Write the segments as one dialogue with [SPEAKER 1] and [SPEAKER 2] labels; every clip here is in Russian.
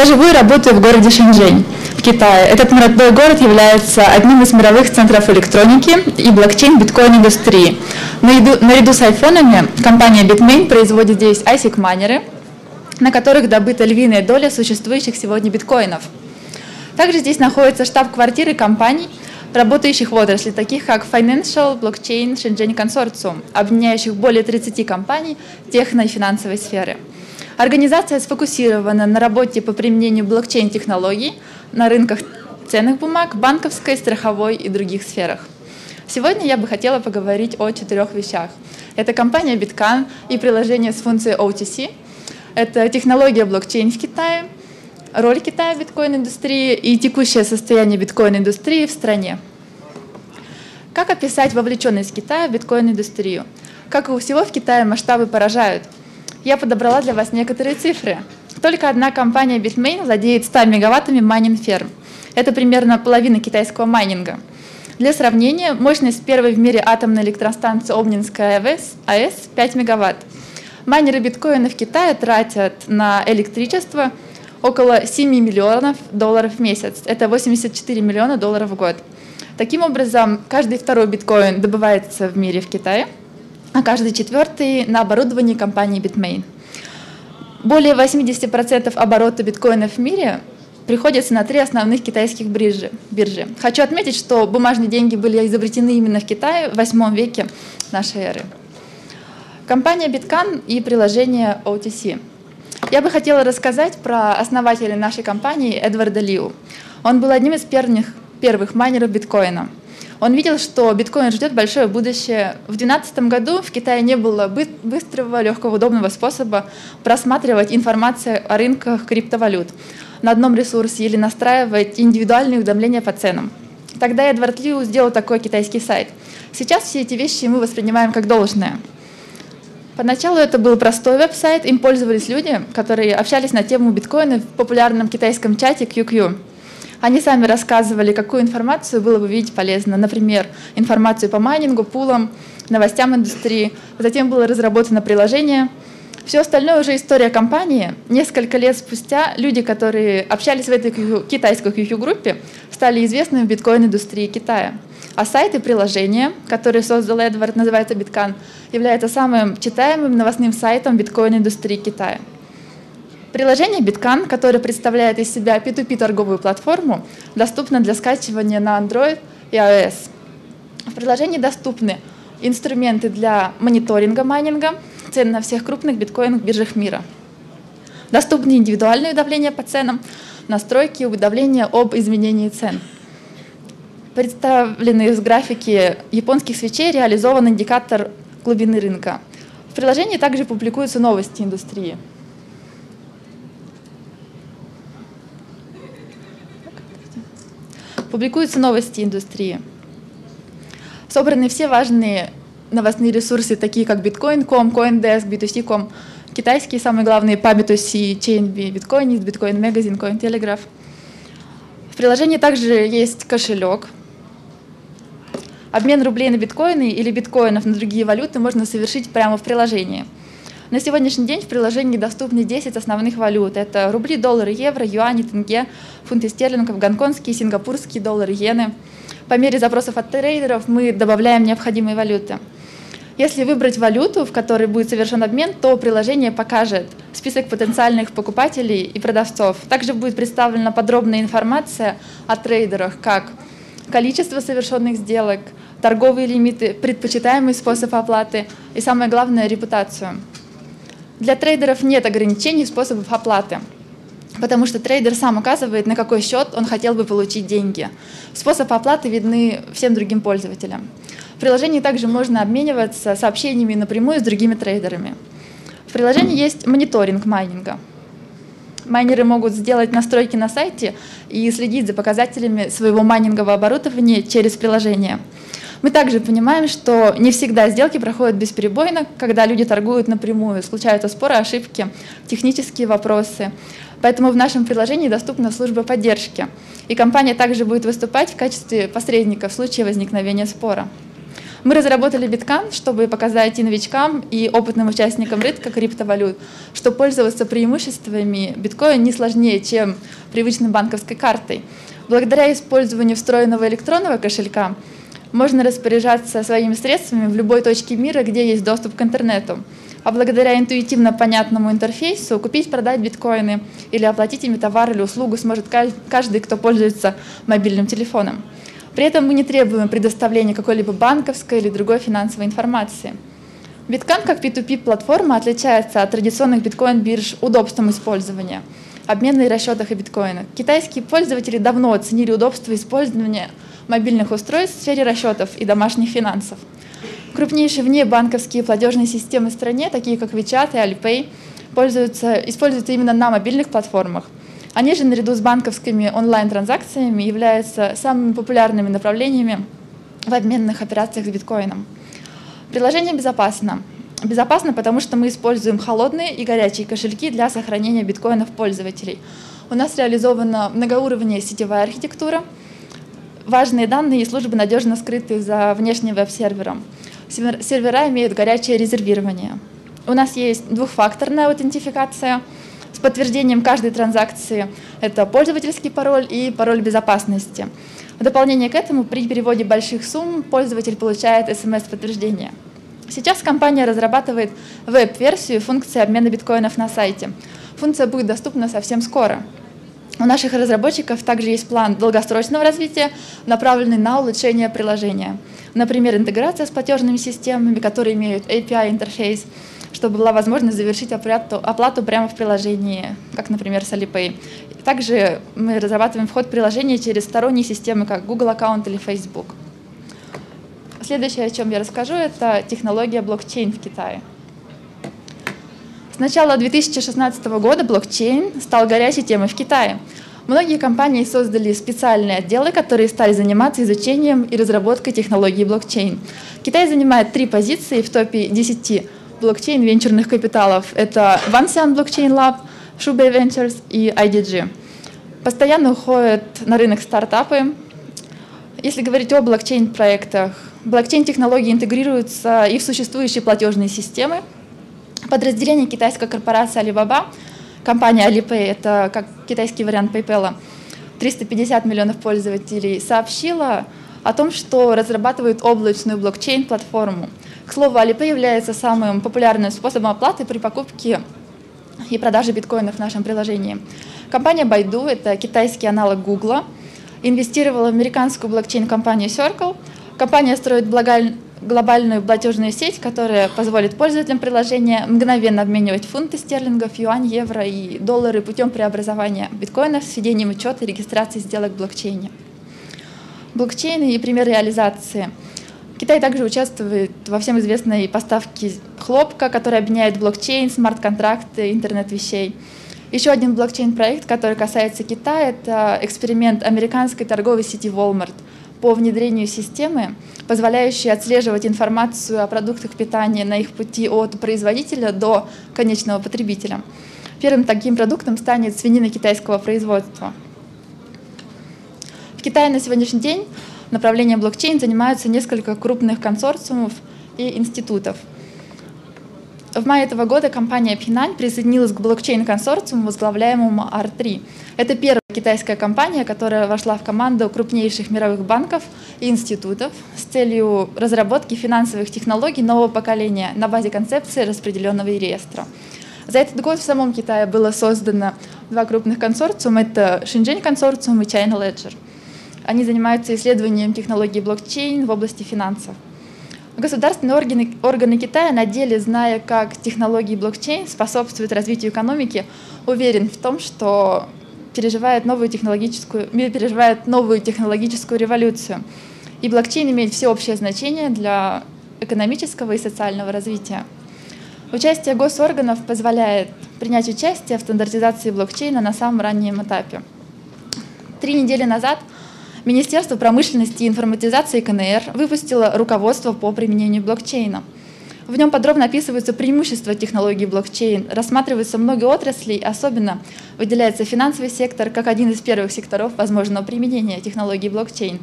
[SPEAKER 1] Я живу и работаю в городе Шэньчжэнь в Китае. Этот молодой город является одним из мировых центров электроники и блокчейн биткоин-индустрии. Наряду, наряду с айфонами компания Bitmain производит здесь ASIC-майнеры, на которых добыта львиная доля существующих сегодня биткоинов. Также здесь находятся штаб-квартиры компаний, работающих в отрасли, таких как Financial Blockchain Shenzhen Consortium, объединяющих более 30 компаний техно- и финансовой сферы. Организация сфокусирована на работе по применению блокчейн-технологий на рынках ценных бумаг, банковской, страховой и других сферах. Сегодня я бы хотела поговорить о четырех вещах. Это компания Bitcan и приложение с функцией OTC. Это технология блокчейн в Китае, роль Китая в биткоин-индустрии и текущее состояние биткоин-индустрии в стране. Как описать вовлеченность Китая в биткоин-индустрию? Как и у всего в Китае масштабы поражают. Я подобрала для вас некоторые цифры. Только одна компания Bitmain владеет 100 мегаваттами майнинг-ферм. Это примерно половина китайского майнинга. Для сравнения, мощность первой в мире атомной электростанции Обнинская АЭС, АЭС 5 мегаватт. Майнеры биткоина в Китае тратят на электричество около 7 миллионов долларов в месяц. Это 84 миллиона долларов в год. Таким образом, каждый второй биткоин добывается в мире в Китае, а каждый четвертый на оборудовании компании Bitmain. Более 80% оборота биткоинов в мире приходится на три основных китайских биржи. биржи. Хочу отметить, что бумажные деньги были изобретены именно в Китае в 8 веке нашей эры. Компания Bitcan и приложение OTC. Я бы хотела рассказать про основателя нашей компании Эдварда Лиу. Он был одним из первых, первых майнеров биткоина. Он видел, что биткоин ждет большое будущее. В 2012 году в Китае не было быстрого, легкого, удобного способа просматривать информацию о рынках криптовалют на одном ресурсе или настраивать индивидуальные уведомления по ценам. Тогда Эдвард Лиу сделал такой китайский сайт. Сейчас все эти вещи мы воспринимаем как должное – Поначалу это был простой веб-сайт, им пользовались люди, которые общались на тему биткоина в популярном китайском чате QQ. Они сами рассказывали, какую информацию было бы видеть полезно. Например, информацию по майнингу, пулам, новостям индустрии. Затем было разработано приложение. Все остальное уже история компании. Несколько лет спустя люди, которые общались в этой китайской QQ-группе, стали известны в биткоин-индустрии Китая. А сайт и приложение, которые создал Эдвард, называется Биткан, является самым читаемым новостным сайтом биткоин-индустрии Китая. Приложение Биткан, которое представляет из себя P2P торговую платформу, доступно для скачивания на Android и iOS. В приложении доступны инструменты для мониторинга майнинга, цен на всех крупных биткоинных биржах мира. Доступны индивидуальные уведомления по ценам, настройки уведомления об изменении цен – представлены в графике японских свечей реализован индикатор глубины рынка. В приложении также публикуются новости индустрии. Публикуются новости индустрии. Собраны все важные новостные ресурсы, такие как Bitcoin.com, CoinDesk, B2C.com, китайские самые главные по B2C, ChainB, Bitcoinist, Bitcoin Magazine, Cointelegraph. В приложении также есть кошелек – Обмен рублей на биткоины или биткоинов на другие валюты можно совершить прямо в приложении. На сегодняшний день в приложении доступны 10 основных валют. Это рубли, доллары, евро, юани, тенге, фунты стерлингов, гонконгские, сингапурские доллары, иены. По мере запросов от трейдеров мы добавляем необходимые валюты. Если выбрать валюту, в которой будет совершен обмен, то приложение покажет список потенциальных покупателей и продавцов. Также будет представлена подробная информация о трейдерах, как количество совершенных сделок, торговые лимиты, предпочитаемый способ оплаты и, самое главное, репутацию. Для трейдеров нет ограничений способов оплаты, потому что трейдер сам указывает, на какой счет он хотел бы получить деньги. Способы оплаты видны всем другим пользователям. В приложении также можно обмениваться сообщениями напрямую с другими трейдерами. В приложении есть мониторинг майнинга – Майнеры могут сделать настройки на сайте и следить за показателями своего майнингового оборудования через приложение. Мы также понимаем, что не всегда сделки проходят бесперебойно, когда люди торгуют напрямую, случаются споры, ошибки, технические вопросы. Поэтому в нашем приложении доступна служба поддержки. И компания также будет выступать в качестве посредника в случае возникновения спора. Мы разработали биткан, чтобы показать и новичкам, и опытным участникам рынка криптовалют, что пользоваться преимуществами биткоина не сложнее, чем привычной банковской картой. Благодаря использованию встроенного электронного кошелька можно распоряжаться своими средствами в любой точке мира, где есть доступ к интернету. А благодаря интуитивно понятному интерфейсу купить, продать биткоины или оплатить ими товар или услугу сможет каждый, кто пользуется мобильным телефоном. При этом мы не требуем предоставления какой-либо банковской или другой финансовой информации. Биткан как P2P-платформа отличается от традиционных биткоин-бирж удобством использования, обменной расчетах и биткоина. Китайские пользователи давно оценили удобство использования мобильных устройств в сфере расчетов и домашних финансов. Крупнейшие внебанковские платежные системы в стране, такие как WeChat и Alipay, пользуются, используются именно на мобильных платформах – они же наряду с банковскими онлайн-транзакциями являются самыми популярными направлениями в обменных операциях с биткоином. Приложение безопасно. Безопасно, потому что мы используем холодные и горячие кошельки для сохранения биткоинов пользователей. У нас реализована многоуровневая сетевая архитектура. Важные данные и службы надежно скрыты за внешним веб-сервером. Сервера имеют горячее резервирование. У нас есть двухфакторная аутентификация – с подтверждением каждой транзакции. Это пользовательский пароль и пароль безопасности. В дополнение к этому при переводе больших сумм пользователь получает смс-подтверждение. Сейчас компания разрабатывает веб-версию функции обмена биткоинов на сайте. Функция будет доступна совсем скоро. У наших разработчиков также есть план долгосрочного развития, направленный на улучшение приложения. Например, интеграция с платежными системами, которые имеют API-интерфейс, чтобы была возможность завершить оплату, оплату прямо в приложении, как, например, с Alipay. Также мы разрабатываем вход приложения через сторонние системы, как Google аккаунт или Facebook. Следующее, о чем я расскажу, это технология блокчейн в Китае. Начала 2016 года блокчейн стал горячей темой в Китае. Многие компании создали специальные отделы, которые стали заниматься изучением и разработкой технологии блокчейн. Китай занимает три позиции в топе 10 блокчейн венчурных капиталов. Это Vansian Blockchain Lab, Shubei Ventures и IDG. Постоянно уходят на рынок стартапы. Если говорить о блокчейн-проектах, блокчейн-технологии интегрируются и в существующие платежные системы. Подразделение китайской корпорации Alibaba, компания Alipay, это как китайский вариант PayPal, 350 миллионов пользователей, сообщила о том, что разрабатывает облачную блокчейн-платформу – к слову, Alipay является самым популярным способом оплаты при покупке и продаже биткоинов в нашем приложении. Компания Baidu, это китайский аналог Google, инвестировала в американскую блокчейн-компанию Circle. Компания строит глобальную платежную сеть, которая позволит пользователям приложения мгновенно обменивать фунты стерлингов, юань, евро и доллары путем преобразования биткоинов с введением учета и регистрации сделок в блокчейне. Блокчейны и пример реализации – Китай также участвует во всем известной поставке хлопка, который объединяет блокчейн, смарт-контракты, интернет вещей. Еще один блокчейн-проект, который касается Китая, это эксперимент американской торговой сети Walmart по внедрению системы, позволяющей отслеживать информацию о продуктах питания на их пути от производителя до конечного потребителя. Первым таким продуктом станет свинина китайского производства. В Китае на сегодняшний день направлением блокчейн занимаются несколько крупных консорциумов и институтов. В мае этого года компания Pinань присоединилась к блокчейн-консорциуму, возглавляемому R3. Это первая китайская компания, которая вошла в команду крупнейших мировых банков и институтов с целью разработки финансовых технологий нового поколения на базе концепции распределенного реестра. За этот год в самом Китае было создано два крупных консорциума. Это Шэньчжэнь консорциум и China Ledger – они занимаются исследованием технологий блокчейн в области финансов. Государственные органы, органы Китая на деле, зная, как технологии блокчейн способствуют развитию экономики, уверен в том, что переживает новую технологическую, переживает новую технологическую революцию. И блокчейн имеет всеобщее значение для экономического и социального развития. Участие госорганов позволяет принять участие в стандартизации блокчейна на самом раннем этапе. Три недели назад – Министерство промышленности и информатизации КНР выпустило руководство по применению блокчейна. В нем подробно описываются преимущества технологии блокчейн, рассматриваются много отраслей, особенно выделяется финансовый сектор как один из первых секторов возможного применения технологии блокчейн.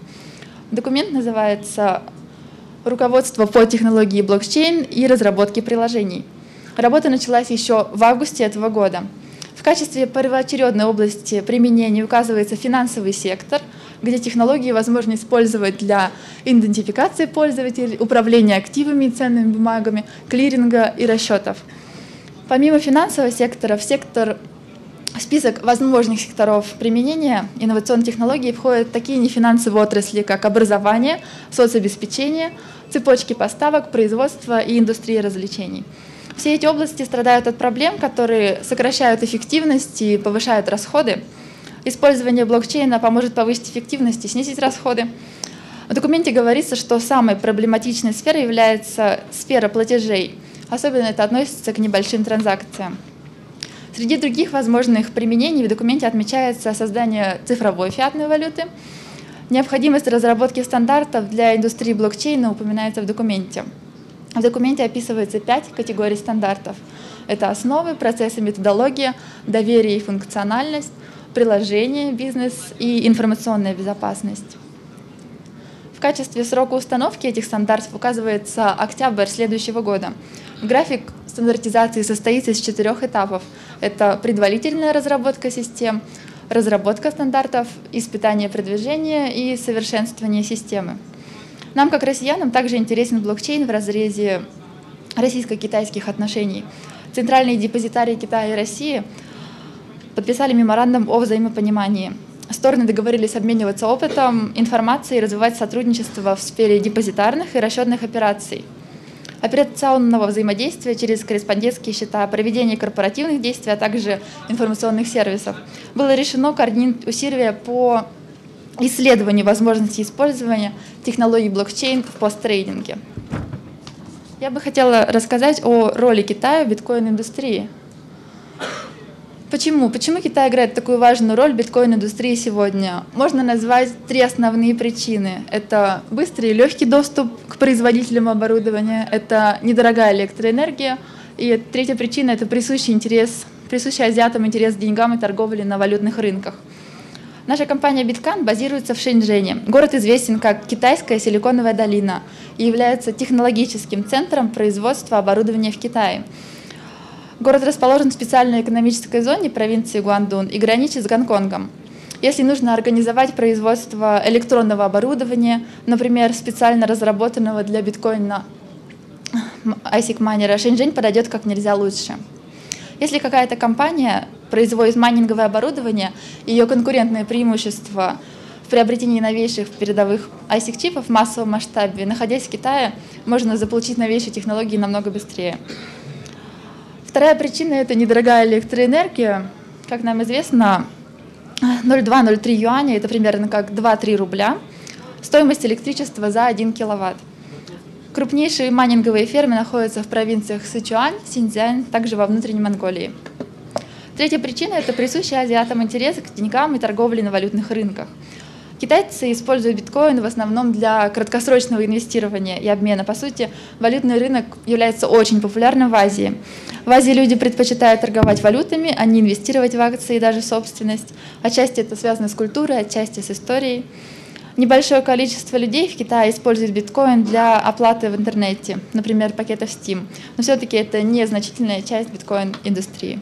[SPEAKER 1] Документ называется руководство по технологии блокчейн и разработке приложений. Работа началась еще в августе этого года. В качестве первоочередной области применения указывается финансовый сектор, где технологии возможно использовать для идентификации пользователей, управления активами и ценными бумагами, клиринга и расчетов. Помимо финансового сектора, в сектор список возможных секторов применения инновационных технологий входят такие нефинансовые отрасли, как образование, соцобеспечение, цепочки поставок, производство и индустрия развлечений. Все эти области страдают от проблем, которые сокращают эффективность и повышают расходы. Использование блокчейна поможет повысить эффективность и снизить расходы. В документе говорится, что самой проблематичной сферой является сфера платежей. Особенно это относится к небольшим транзакциям. Среди других возможных применений в документе отмечается создание цифровой фиатной валюты. Необходимость разработки стандартов для индустрии блокчейна упоминается в документе. В документе описывается пять категорий стандартов. Это основы, процессы, методология, доверие и функциональность, приложение, бизнес и информационная безопасность. В качестве срока установки этих стандартов указывается октябрь следующего года. График стандартизации состоит из четырех этапов. Это предварительная разработка систем, разработка стандартов, испытание продвижения и совершенствование системы. Нам, как россиянам, также интересен блокчейн в разрезе российско-китайских отношений. Центральные депозитарии Китая и России подписали меморандум о взаимопонимании. Стороны договорились обмениваться опытом, информацией и развивать сотрудничество в сфере депозитарных и расчетных операций – операционного взаимодействия через корреспондентские счета, проведение корпоративных действий, а также информационных сервисов. Было решено координировать усилия по исследованию возможности использования технологий блокчейн в посттрейдинге. Я бы хотела рассказать о роли Китая в биткоин-индустрии. Почему? Почему Китай играет такую важную роль в биткоин-индустрии сегодня? Можно назвать три основные причины. Это быстрый и легкий доступ к производителям оборудования, это недорогая электроэнергия, и третья причина – это присущий интерес, присущий азиатам интерес к деньгам и торговле на валютных рынках. Наша компания Биткан базируется в Шэньчжэне. Город известен как Китайская силиконовая долина и является технологическим центром производства оборудования в Китае. Город расположен в специальной экономической зоне провинции Гуандун и граничит с Гонконгом. Если нужно организовать производство электронного оборудования, например, специально разработанного для биткоина ASIC майнера, Шэньчжэнь подойдет как нельзя лучше. Если какая-то компания производит майнинговое оборудование, ее конкурентное преимущество в приобретении новейших передовых ASIC-чипов в массовом масштабе, находясь в Китае, можно заполучить новейшие технологии намного быстрее. Вторая причина – это недорогая электроэнергия. Как нам известно, 0,2-0,3 юаня – это примерно как 2-3 рубля. Стоимость электричества за 1 киловатт. Крупнейшие майнинговые фермы находятся в провинциях Сычуань, Синьцзянь, также во внутренней Монголии. Третья причина – это присущий азиатам интерес к деньгам и торговле на валютных рынках – Китайцы используют биткоин в основном для краткосрочного инвестирования и обмена. По сути, валютный рынок является очень популярным в Азии. В Азии люди предпочитают торговать валютами, а не инвестировать в акции и даже собственность. Отчасти это связано с культурой, отчасти с историей. Небольшое количество людей в Китае использует биткоин для оплаты в интернете, например, пакетов Steam. Но все-таки это незначительная часть биткоин-индустрии.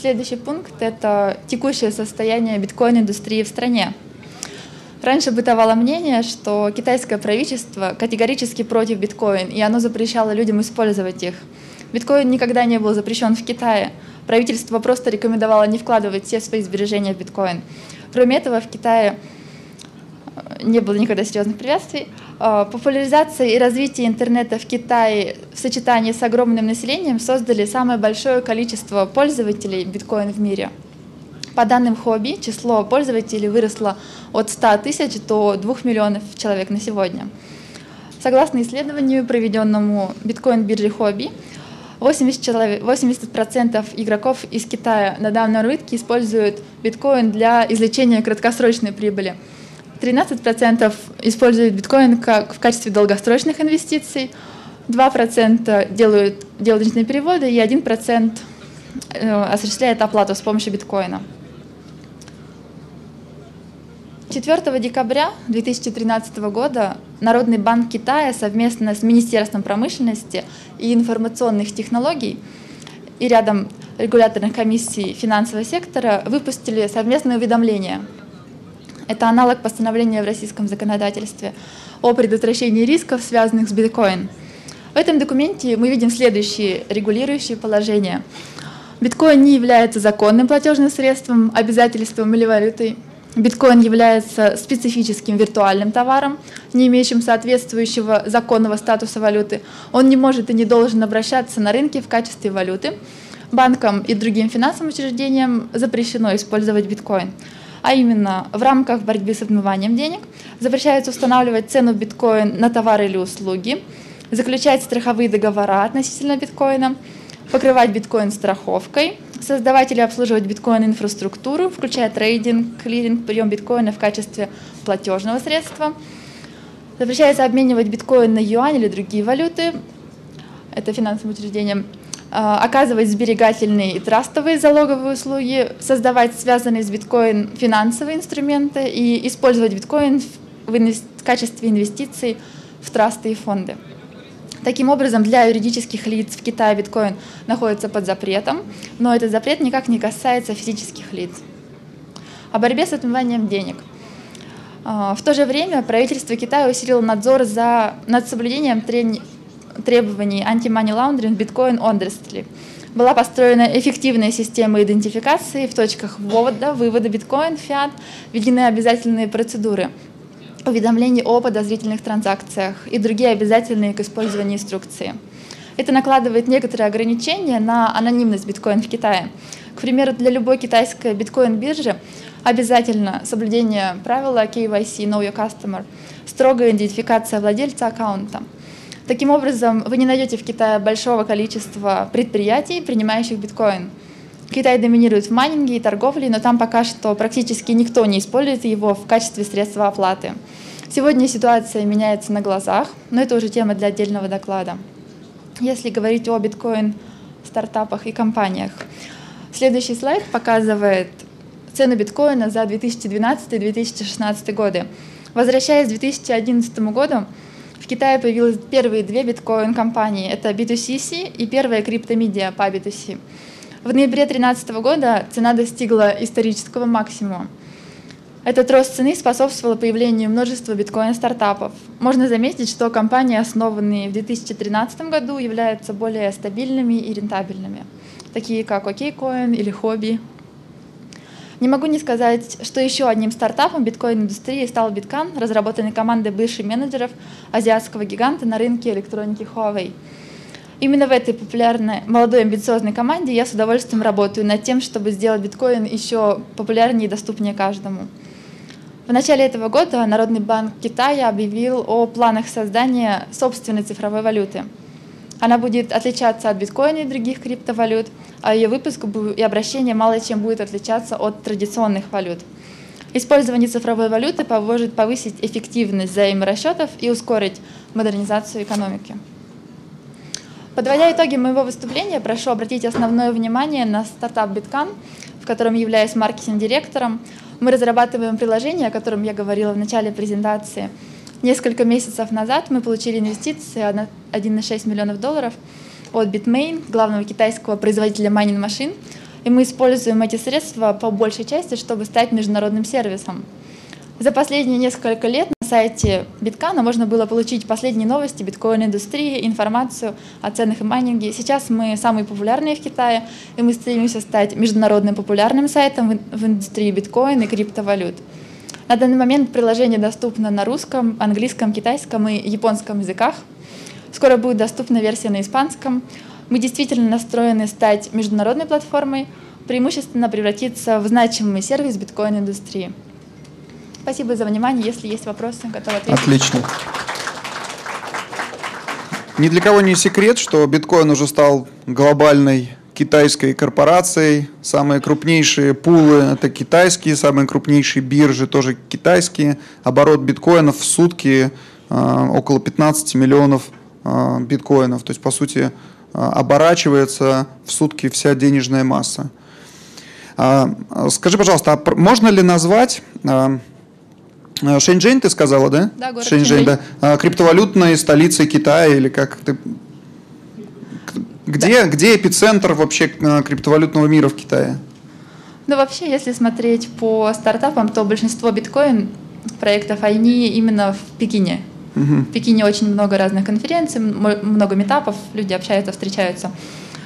[SPEAKER 1] Следующий пункт – это текущее состояние биткоин-индустрии в стране. Раньше бытовало мнение, что китайское правительство категорически против биткоин, и оно запрещало людям использовать их. Биткоин никогда не был запрещен в Китае. Правительство просто рекомендовало не вкладывать все свои сбережения в биткоин. Кроме этого, в Китае не было никогда серьезных препятствий. А, популяризация и развитие интернета в Китае в сочетании с огромным населением создали самое большое количество пользователей биткоин в мире. По данным хобби, число пользователей выросло от 100 тысяч до 2 миллионов человек на сегодня. Согласно исследованию, проведенному биткоин-биржей хобби, 80%, человек, 80% игроков из Китая на данном рынке используют биткоин для извлечения краткосрочной прибыли – 13% используют биткоин как в качестве долгосрочных инвестиций, 2% делают денежные переводы и 1% э, осуществляет оплату с помощью биткоина. 4 декабря 2013 года Народный банк Китая совместно с Министерством промышленности и информационных технологий и рядом регуляторных комиссий финансового сектора выпустили совместное уведомление. Это аналог постановления в российском законодательстве о предотвращении рисков, связанных с биткоин. В этом документе мы видим следующие регулирующие положения. Биткоин не является законным платежным средством, обязательством или валютой. Биткоин является специфическим виртуальным товаром, не имеющим соответствующего законного статуса валюты. Он не может и не должен обращаться на рынке в качестве валюты. Банкам и другим финансовым учреждениям запрещено использовать биткоин. А именно, в рамках борьбы с отмыванием денег запрещается устанавливать цену биткоин на товары или услуги, заключать страховые договора относительно биткоина, покрывать биткоин страховкой – создавать или обслуживать биткоин-инфраструктуру, включая трейдинг, клиринг, прием биткоина в качестве платежного средства. Запрещается обменивать биткоин на юань или другие валюты, это финансовым учреждением, оказывать сберегательные и трастовые залоговые услуги, создавать связанные с биткоин финансовые инструменты и использовать биткоин в, инвест... в качестве инвестиций в трасты и фонды. Таким образом, для юридических лиц в Китае биткоин находится под запретом, но этот запрет никак не касается физических лиц. О борьбе с отмыванием денег. А, в то же время правительство Китая усилило надзор за, над соблюдением требований анти-money laundering биткоин Honestly. Была построена эффективная система идентификации в точках ввода, вывода биткоин, фиат, введены обязательные процедуры уведомлений о подозрительных транзакциях и другие обязательные к использованию инструкции. Это накладывает некоторые ограничения на анонимность биткоин в Китае. К примеру, для любой китайской биткоин-биржи обязательно соблюдение правила KYC, Know Your Customer, строгая идентификация владельца аккаунта. Таким образом, вы не найдете в Китае большого количества предприятий, принимающих биткоин. Китай доминирует в майнинге и торговле, но там пока что практически никто не использует его в качестве средства оплаты. Сегодня ситуация меняется на глазах, но это уже тема для отдельного доклада. Если говорить о биткоин стартапах и компаниях. Следующий слайд показывает цену биткоина за 2012-2016 годы. Возвращаясь к 2011 году, Китае появились первые две биткоин-компании. Это B2CC и первая криптомедиа по B2C. В ноябре 2013 года цена достигла исторического максимума. Этот рост цены способствовал появлению множества биткоин-стартапов. Можно заметить, что компании, основанные в 2013 году, являются более стабильными и рентабельными, такие как OKCoin или Hobby. Не могу не сказать, что еще одним стартапом биткоин-индустрии стал Биткан, разработанный командой бывших менеджеров азиатского гиганта на рынке электроники Huawei. Именно в этой популярной, молодой, амбициозной команде я с удовольствием работаю над тем, чтобы сделать биткоин еще популярнее и доступнее каждому. В начале этого года Народный банк Китая объявил о планах создания собственной цифровой валюты. Она будет отличаться от биткоина и других криптовалют, а ее выпуск и обращение мало чем будет отличаться от традиционных валют. Использование цифровой валюты поможет повысить эффективность взаиморасчетов и ускорить модернизацию экономики. Подводя итоги моего выступления, прошу обратить основное внимание на стартап Биткан, в котором являюсь маркетинг-директором. Мы разрабатываем приложение, о котором я говорила в начале презентации. Несколько месяцев назад мы получили инвестиции 1,6 миллионов долларов от Bitmain, главного китайского производителя майнинг-машин, и мы используем эти средства по большей части, чтобы стать международным сервисом. За последние несколько лет на сайте Биткана можно было получить последние новости биткоин-индустрии, информацию о ценах и майнинге. Сейчас мы самые популярные в Китае, и мы стремимся стать международным популярным сайтом в индустрии биткоин и криптовалют. На данный момент приложение доступно на русском, английском, китайском и японском языках. Скоро будет доступна версия на испанском. Мы действительно настроены стать международной платформой, преимущественно превратиться в значимый сервис биткоин-индустрии. Спасибо за внимание. Если есть вопросы, готова ответить.
[SPEAKER 2] Отлично. Ни для кого не секрет, что биткоин уже стал глобальной китайской корпорацией. Самые крупнейшие пулы – это китайские, самые крупнейшие биржи тоже китайские. Оборот биткоинов в сутки э, около 15 миллионов э, биткоинов. То есть, по сути, э, оборачивается в сутки вся денежная масса. Скажи, пожалуйста, а можно ли назвать А, Шэньчжэнь ты сказала, да?
[SPEAKER 1] Да, город
[SPEAKER 2] Шэньчжэнь,
[SPEAKER 1] Шэньчжэнь.
[SPEAKER 2] да. А, Криптовалютной столицей Китая или как ты... Где, где эпицентр вообще а, криптовалютного мира в Китае?
[SPEAKER 1] Ну, вообще, если смотреть по стартапам, то большинство биткоин проектов, они именно в Пекине.
[SPEAKER 2] Мгм.
[SPEAKER 1] В Пекине очень много разных конференций, много метапов, люди общаются, встречаются.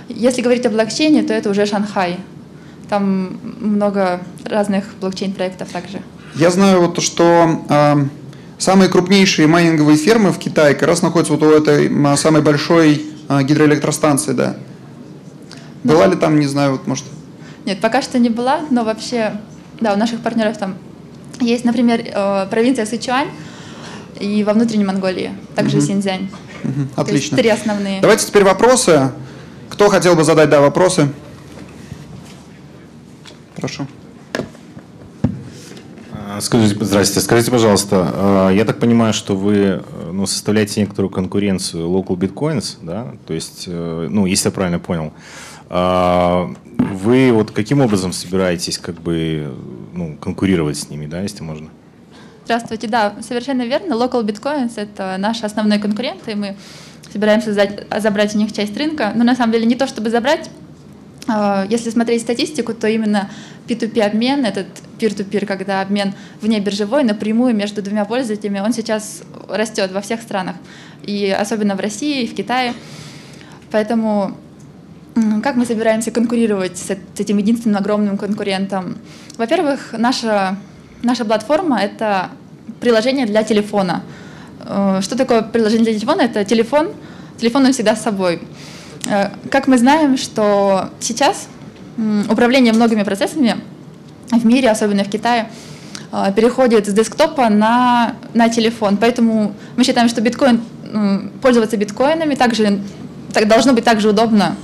[SPEAKER 1] Если говорить о блокчейне, то это уже Шанхай. Там много разных блокчейн-проектов также.
[SPEAKER 2] Я знаю, вот, что а, самые крупнейшие майнинговые фермы в Китае как раз находятся вот у этой самой большой а, гидроэлектростанции, да. Была ли там, не знаю, вот может.
[SPEAKER 1] Нет, пока что не была, но вообще, да, у наших партнеров там есть, например, э, провинция Сычуань и во внутренней Монголии, также
[SPEAKER 2] Мгм.
[SPEAKER 1] Синьцзянь. Есть
[SPEAKER 2] Отлично.
[SPEAKER 1] три основные.
[SPEAKER 2] Давайте теперь вопросы. Кто хотел бы задать, да, вопросы? Прошу.
[SPEAKER 3] А, Скажите, здрасте, скажите, пожалуйста, а, я так понимаю, что вы э, ну, составляете некоторую конкуренцию Local Bitcoins, да? То есть, э, ну, если я правильно понял, а, вы вот каким образом собираетесь как бы ну, конкурировать с ними, да, если можно?
[SPEAKER 1] Здравствуйте, да, совершенно верно. Local Bitcoins — это наши основные конкуренты, и мы собираемся забрать у них часть рынка. Но на самом деле не то, чтобы забрать. А, Если смотреть статистику, то именно P2P обмен, этот peer-to-peer, когда обмен вне биржевой напрямую между двумя пользователями, он сейчас растет во всех странах, и особенно в России, и в Китае. Поэтому как мы собираемся конкурировать с, эт- с этим единственным огромным конкурентом? Во-первых, наша, наша платформа — это приложение для телефона. Э, Что такое приложение для телефона? Это телефон, телефон он всегда с собой. Э, Как мы знаем, что сейчас управление многими процессами в мире, особенно в Китае, э, переходит с десктопа на, на телефон. Поэтому мы считаем, что биткоин, м, пользоваться биткоинами также так, должно быть также удобно.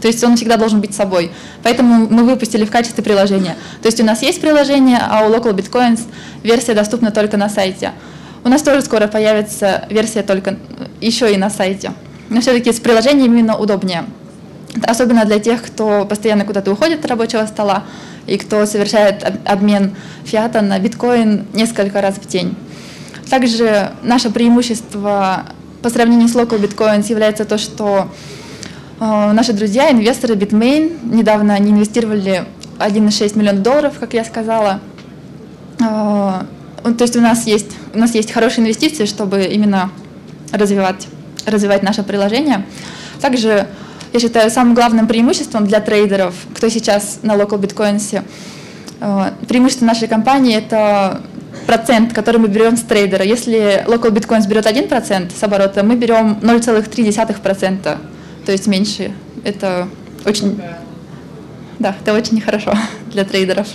[SPEAKER 1] То есть он всегда должен быть с собой. Поэтому мы выпустили в качестве приложения. То есть у нас есть приложение, а у Local Bitcoins версия доступна только на сайте. У нас тоже скоро появится версия только еще и на сайте. Но все-таки с приложением именно удобнее. Особенно для тех, кто постоянно куда-то уходит от рабочего стола и кто совершает об- обмен фиата на биткоин несколько раз в день. Также наше преимущество по сравнению с Local Bitcoins является то, что э, наши друзья, инвесторы Bitmain, недавно они инвестировали 1,6 миллиона долларов, как я сказала. Э, ну, То есть у нас есть, у нас есть хорошие инвестиции, чтобы именно развивать, развивать наше приложение. Также я считаю самым главным преимуществом для трейдеров, кто сейчас на Local Bitcoins, э, преимущество нашей компании – это процент, который мы берем с трейдера. Если Local Bitcoins берет 1% с оборота, мы берем 0,3%, то есть меньше. Это очень, да, это очень нехорошо для трейдеров.